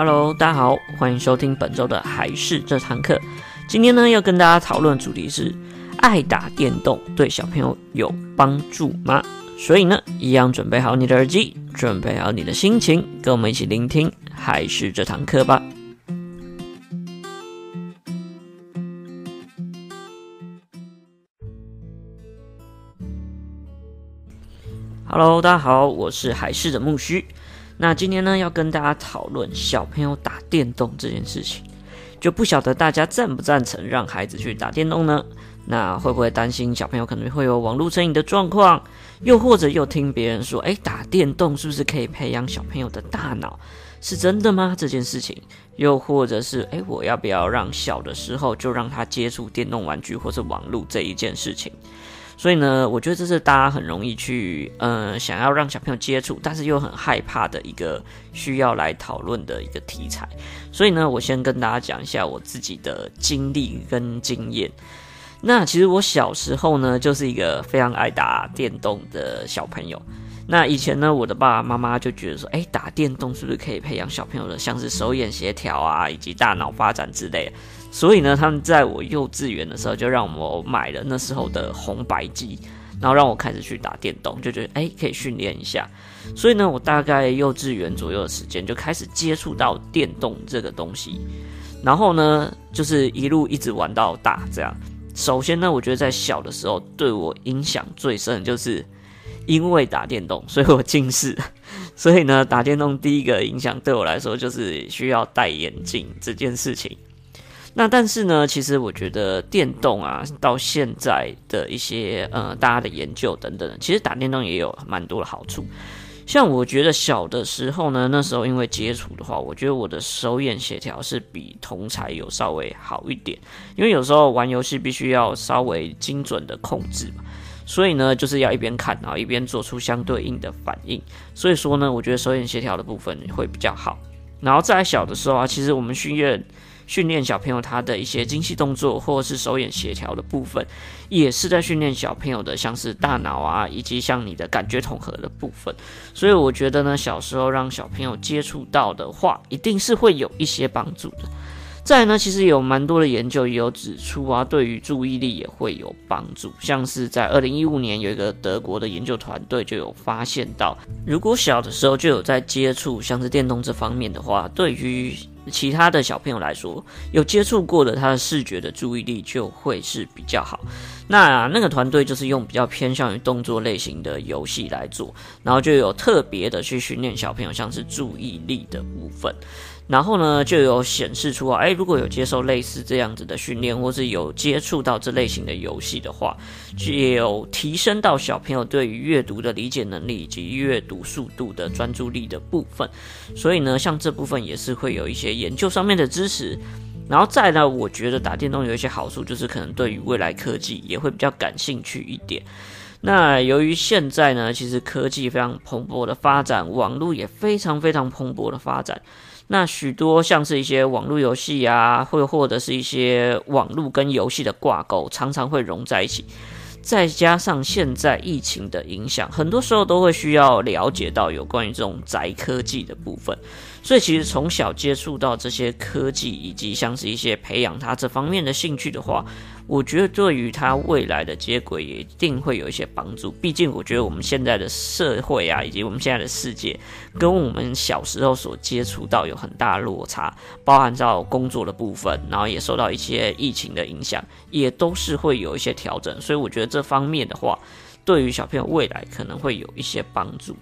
Hello，大家好，欢迎收听本周的还是这堂课。今天呢，要跟大家讨论的主题是：爱打电动对小朋友有帮助吗？所以呢，一样准备好你的耳机，准备好你的心情，跟我们一起聆听还是这堂课吧。Hello，大家好，我是还是的木须。那今天呢，要跟大家讨论小朋友打电动这件事情，就不晓得大家赞不赞成让孩子去打电动呢？那会不会担心小朋友可能会有网络成瘾的状况？又或者又听别人说，哎，打电动是不是可以培养小朋友的大脑？是真的吗？这件事情，又或者是，哎，我要不要让小的时候就让他接触电动玩具或是网络这一件事情？所以呢，我觉得这是大家很容易去，呃，想要让小朋友接触，但是又很害怕的一个需要来讨论的一个题材。所以呢，我先跟大家讲一下我自己的经历跟经验。那其实我小时候呢，就是一个非常爱打电动的小朋友。那以前呢，我的爸爸妈妈就觉得说，哎，打电动是不是可以培养小朋友的，像是手眼协调啊，以及大脑发展之类。所以呢，他们在我幼稚园的时候就让我买了那时候的红白机，然后让我开始去打电动，就觉得哎，可以训练一下。所以呢，我大概幼稚园左右的时间就开始接触到电动这个东西，然后呢，就是一路一直玩到大这样。首先呢，我觉得在小的时候对我影响最深就是因为打电动，所以我近视。所以呢，打电动第一个影响对我来说就是需要戴眼镜这件事情。那但是呢，其实我觉得电动啊，到现在的一些呃大家的研究等等，其实打电动也有蛮多的好处。像我觉得小的时候呢，那时候因为接触的话，我觉得我的手眼协调是比同才有稍微好一点，因为有时候玩游戏必须要稍微精准的控制嘛，所以呢就是要一边看，然后一边做出相对应的反应。所以说呢，我觉得手眼协调的部分会比较好。然后在小的时候啊，其实我们训练。训练小朋友他的一些精细动作，或者是手眼协调的部分，也是在训练小朋友的，像是大脑啊，以及像你的感觉统合的部分。所以我觉得呢，小时候让小朋友接触到的话，一定是会有一些帮助的。再呢，其实有蛮多的研究也有指出啊，对于注意力也会有帮助。像是在二零一五年，有一个德国的研究团队就有发现到，如果小的时候就有在接触像是电动这方面的话，对于其他的小朋友来说，有接触过的，他的视觉的注意力就会是比较好。那那个团队就是用比较偏向于动作类型的游戏来做，然后就有特别的去训练小朋友，像是注意力的部分。然后呢，就有显示出啊，诶，如果有接受类似这样子的训练，或是有接触到这类型的游戏的话，就有提升到小朋友对于阅读的理解能力以及阅读速度的专注力的部分。所以呢，像这部分也是会有一些研究上面的支持。然后再呢，我觉得打电动有一些好处，就是可能对于未来科技也会比较感兴趣一点。那由于现在呢，其实科技非常蓬勃的发展，网络也非常非常蓬勃的发展。那许多像是一些网络游戏啊，会或者是一些网络跟游戏的挂钩，常常会融在一起。再加上现在疫情的影响，很多时候都会需要了解到有关于这种宅科技的部分。所以其实从小接触到这些科技，以及像是一些培养他这方面的兴趣的话，我觉得对于他未来的接轨也一定会有一些帮助。毕竟我觉得我们现在的社会啊，以及我们现在的世界，跟我们小时候所接触到有很大的落差，包含到工作的部分，然后也受到一些疫情的影响，也都是会有一些调整。所以我觉得这方面的话，对于小朋友未来可能会有一些帮助。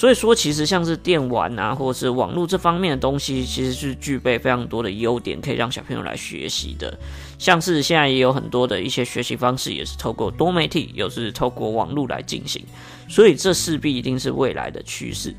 所以说，其实像是电玩啊，或者是网络这方面的东西，其实是具备非常多的优点，可以让小朋友来学习的。像是现在也有很多的一些学习方式，也是透过多媒体，又是透过网络来进行。所以这势必一定是未来的趋势。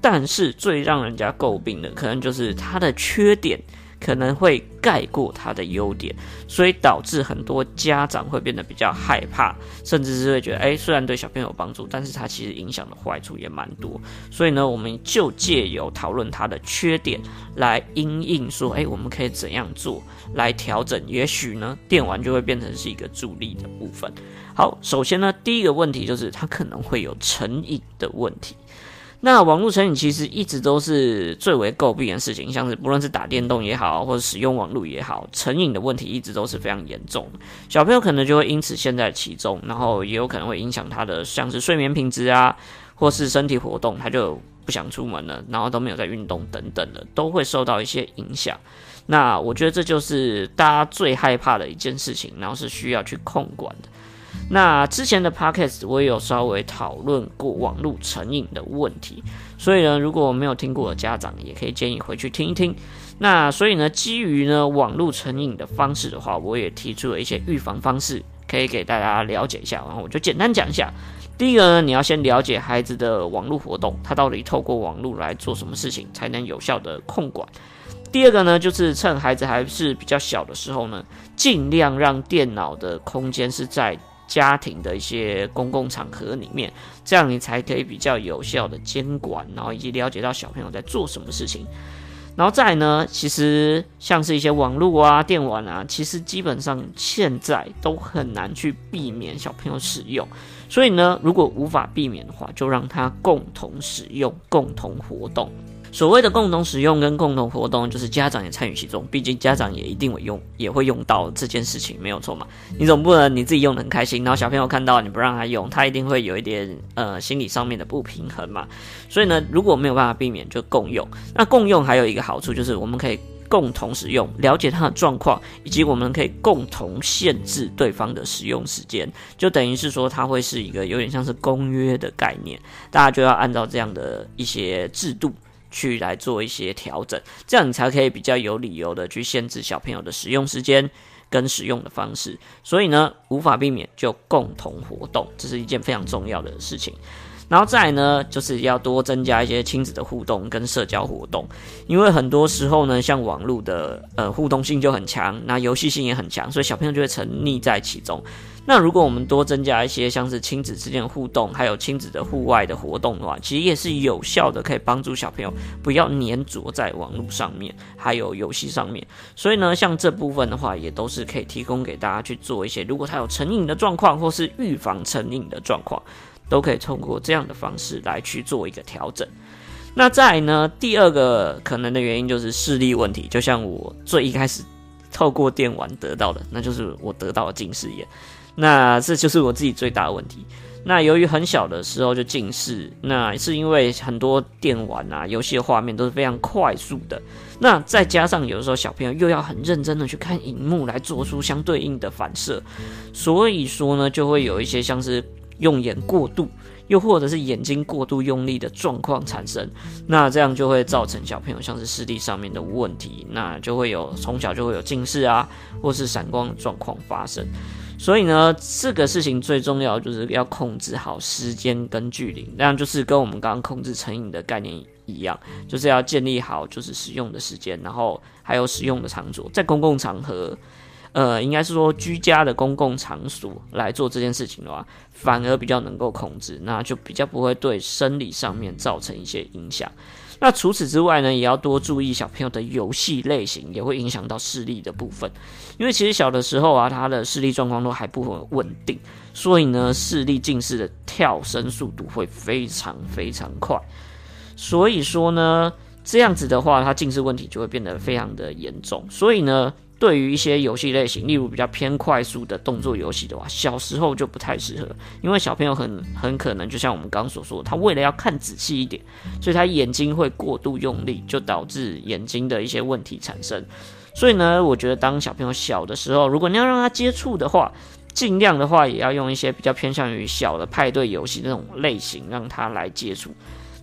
但是最让人家诟病的，可能就是它的缺点。可能会盖过它的优点，所以导致很多家长会变得比较害怕，甚至是会觉得，哎，虽然对小朋友有帮助，但是它其实影响的坏处也蛮多。所以呢，我们就借由讨论它的缺点来因应说，哎，我们可以怎样做来调整？也许呢，电玩就会变成是一个助力的部分。好，首先呢，第一个问题就是它可能会有成瘾的问题。那网络成瘾其实一直都是最为诟病的事情，像是不论是打电动也好，或者使用网络也好，成瘾的问题一直都是非常严重。小朋友可能就会因此陷在其中，然后也有可能会影响他的像是睡眠品质啊，或是身体活动，他就不想出门了，然后都没有在运动等等的，都会受到一些影响。那我觉得这就是大家最害怕的一件事情，然后是需要去控管的。那之前的 podcast 我也有稍微讨论过网络成瘾的问题，所以呢，如果没有听过的家长，也可以建议回去听一听。那所以呢，基于呢网络成瘾的方式的话，我也提出了一些预防方式，可以给大家了解一下。然后我就简单讲一下。第一个呢，你要先了解孩子的网络活动，他到底透过网络来做什么事情，才能有效的控管。第二个呢，就是趁孩子还是比较小的时候呢，尽量让电脑的空间是在。家庭的一些公共场合里面，这样你才可以比较有效的监管，然后以及了解到小朋友在做什么事情。然后再呢，其实像是一些网络啊、电玩啊，其实基本上现在都很难去避免小朋友使用。所以呢，如果无法避免的话，就让他共同使用、共同活动。所谓的共同使用跟共同活动，就是家长也参与其中，毕竟家长也一定会用，也会用到这件事情，没有错嘛。你总不能你自己用得很开心，然后小朋友看到你不让他用，他一定会有一点呃心理上面的不平衡嘛。所以呢，如果没有办法避免，就共用。那共用还有一个好处就是我们可以共同使用，了解他的状况，以及我们可以共同限制对方的使用时间，就等于是说它会是一个有点像是公约的概念，大家就要按照这样的一些制度。去来做一些调整，这样你才可以比较有理由的去限制小朋友的使用时间跟使用的方式。所以呢，无法避免就共同活动，这是一件非常重要的事情。然后再呢，就是要多增加一些亲子的互动跟社交活动，因为很多时候呢，像网络的呃互动性就很强，那游戏性也很强，所以小朋友就会沉溺在其中。那如果我们多增加一些像是亲子之间的互动，还有亲子的户外的活动的话，其实也是有效的，可以帮助小朋友不要黏着在网络上面，还有游戏上面。所以呢，像这部分的话，也都是可以提供给大家去做一些，如果他有成瘾的状况，或是预防成瘾的状况。都可以通过这样的方式来去做一个调整。那再呢，第二个可能的原因就是视力问题，就像我最一开始透过电玩得到的，那就是我得到了近视眼。那这就是我自己最大的问题。那由于很小的时候就近视，那是因为很多电玩啊、游戏的画面都是非常快速的。那再加上有的时候小朋友又要很认真的去看荧幕来做出相对应的反射，所以说呢，就会有一些像是。用眼过度，又或者是眼睛过度用力的状况产生，那这样就会造成小朋友像是视力上面的问题，那就会有从小就会有近视啊，或是散光状况发生。所以呢，这个事情最重要就是要控制好时间跟距离，那样就是跟我们刚刚控制成瘾的概念一样，就是要建立好就是使用的时间，然后还有使用的场所，在公共场合。呃，应该是说居家的公共场所来做这件事情的话，反而比较能够控制，那就比较不会对生理上面造成一些影响。那除此之外呢，也要多注意小朋友的游戏类型，也会影响到视力的部分。因为其实小的时候啊，他的视力状况都还不很稳定，所以呢，视力近视的跳升速度会非常非常快。所以说呢，这样子的话，他近视问题就会变得非常的严重。所以呢。对于一些游戏类型，例如比较偏快速的动作游戏的话，小时候就不太适合，因为小朋友很很可能就像我们刚刚所说，他为了要看仔细一点，所以他眼睛会过度用力，就导致眼睛的一些问题产生。所以呢，我觉得当小朋友小的时候，如果你要让他接触的话，尽量的话也要用一些比较偏向于小的派对游戏那种类型，让他来接触，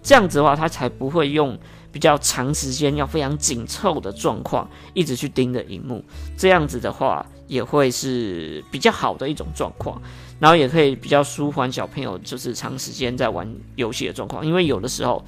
这样子的话，他才不会用。比较长时间要非常紧凑的状况，一直去盯着荧幕，这样子的话也会是比较好的一种状况，然后也可以比较舒缓小朋友就是长时间在玩游戏的状况，因为有的时候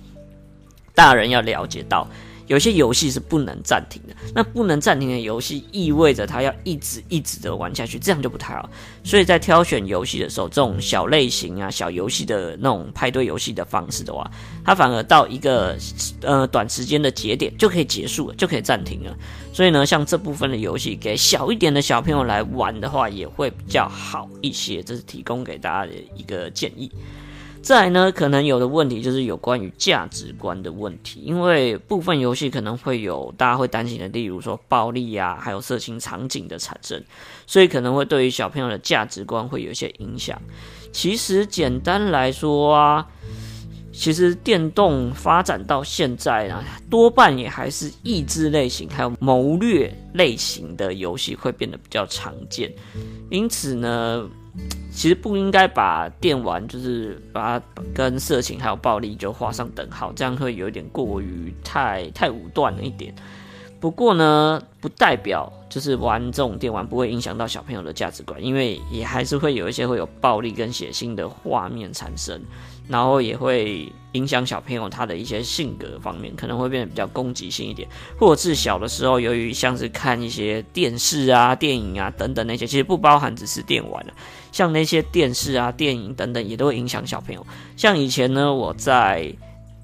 大人要了解到。有些游戏是不能暂停的，那不能暂停的游戏意味着他要一直一直的玩下去，这样就不太好。所以在挑选游戏的时候，这种小类型啊、小游戏的那种派对游戏的方式的话，它反而到一个呃短时间的节点就可以结束了，就可以暂停了。所以呢，像这部分的游戏给小一点的小朋友来玩的话，也会比较好一些。这是提供给大家的一个建议。再呢，可能有的问题就是有关于价值观的问题，因为部分游戏可能会有大家会担心的，例如说暴力啊，还有色情场景的产生，所以可能会对于小朋友的价值观会有一些影响。其实简单来说啊。其实电动发展到现在呢，多半也还是益智类型，还有谋略类型的游戏会变得比较常见。因此呢，其实不应该把电玩就是把它跟色情还有暴力就画上等号，这样会有点过于太太武断了一点。不过呢，不代表就是玩这种电玩不会影响到小朋友的价值观，因为也还是会有一些会有暴力跟血腥的画面产生。然后也会影响小朋友他的一些性格方面，可能会变得比较攻击性一点，或者是小的时候由于像是看一些电视啊、电影啊等等那些，其实不包含只是电玩的，像那些电视啊、电影等等也都会影响小朋友。像以前呢，我在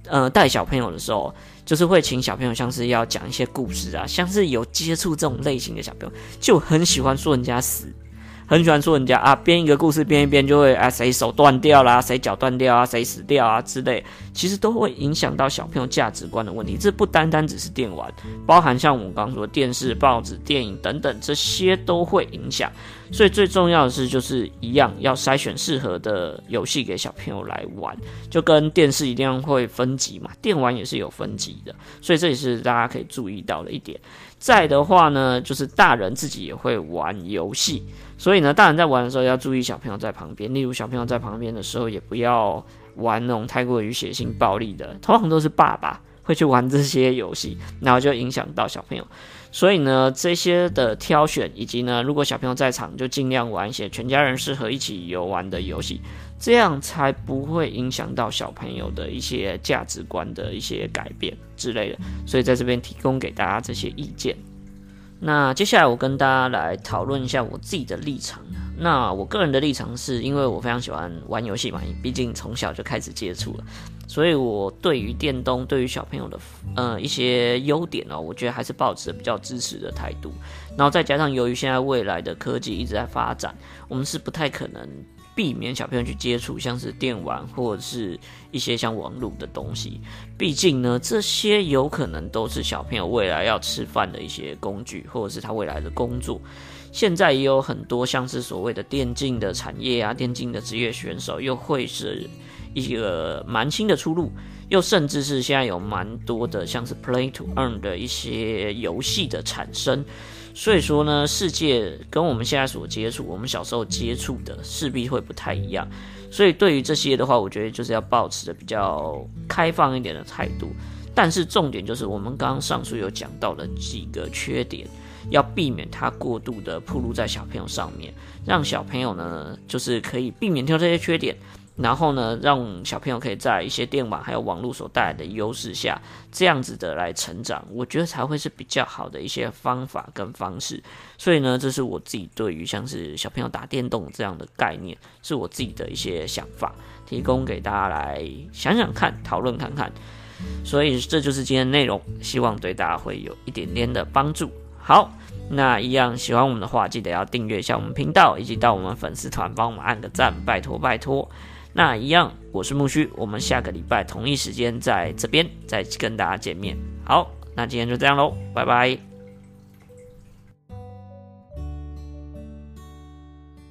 呃带小朋友的时候，就是会请小朋友像是要讲一些故事啊，像是有接触这种类型的小朋友，就很喜欢说人家死。很喜欢说人家啊，编一个故事编一编就会啊，谁手断掉啦，谁脚断掉啊，谁死掉啊之类，其实都会影响到小朋友价值观的问题。这不单单只是电玩，包含像我们刚刚说的电视、报纸、电影等等，这些都会影响。所以最重要的是，就是一样要筛选适合的游戏给小朋友来玩，就跟电视一定会分级嘛，电玩也是有分级的。所以这也是大家可以注意到的一点。再的话呢，就是大人自己也会玩游戏。所以呢，大人在玩的时候要注意小朋友在旁边。例如，小朋友在旁边的时候，也不要玩那种太过于血腥暴力的。通常都是爸爸会去玩这些游戏，然后就影响到小朋友。所以呢，这些的挑选以及呢，如果小朋友在场，就尽量玩一些全家人适合一起游玩的游戏，这样才不会影响到小朋友的一些价值观的一些改变之类的。所以在这边提供给大家这些意见。那接下来我跟大家来讨论一下我自己的立场。那我个人的立场是因为我非常喜欢玩游戏嘛，毕竟从小就开始接触了，所以我对于电动对于小朋友的呃一些优点哦，我觉得还是抱持比较支持的态度。然后再加上由于现在未来的科技一直在发展，我们是不太可能。避免小朋友去接触像是电玩或者是一些像网络的东西，毕竟呢，这些有可能都是小朋友未来要吃饭的一些工具，或者是他未来的工作。现在也有很多像是所谓的电竞的产业啊，电竞的职业选手，又会是一个蛮新的出路，又甚至是现在有蛮多的像是 Play to Earn 的一些游戏的产生。所以说呢，世界跟我们现在所接触，我们小时候接触的势必会不太一样。所以对于这些的话，我觉得就是要保持着比较开放一点的态度。但是重点就是我们刚刚上述有讲到的几个缺点，要避免它过度的暴露在小朋友上面，让小朋友呢就是可以避免掉这些缺点。然后呢，让小朋友可以在一些电网还有网络所带来的优势下，这样子的来成长，我觉得才会是比较好的一些方法跟方式。所以呢，这是我自己对于像是小朋友打电动这样的概念，是我自己的一些想法，提供给大家来想想看，讨论看看。所以这就是今天的内容，希望对大家会有一点点的帮助。好，那一样喜欢我们的话，记得要订阅一下我们频道，以及到我们粉丝团帮我们按个赞，拜托拜托。那一样，我是木须，我们下个礼拜同一时间在这边再跟大家见面。好，那今天就这样喽，拜拜。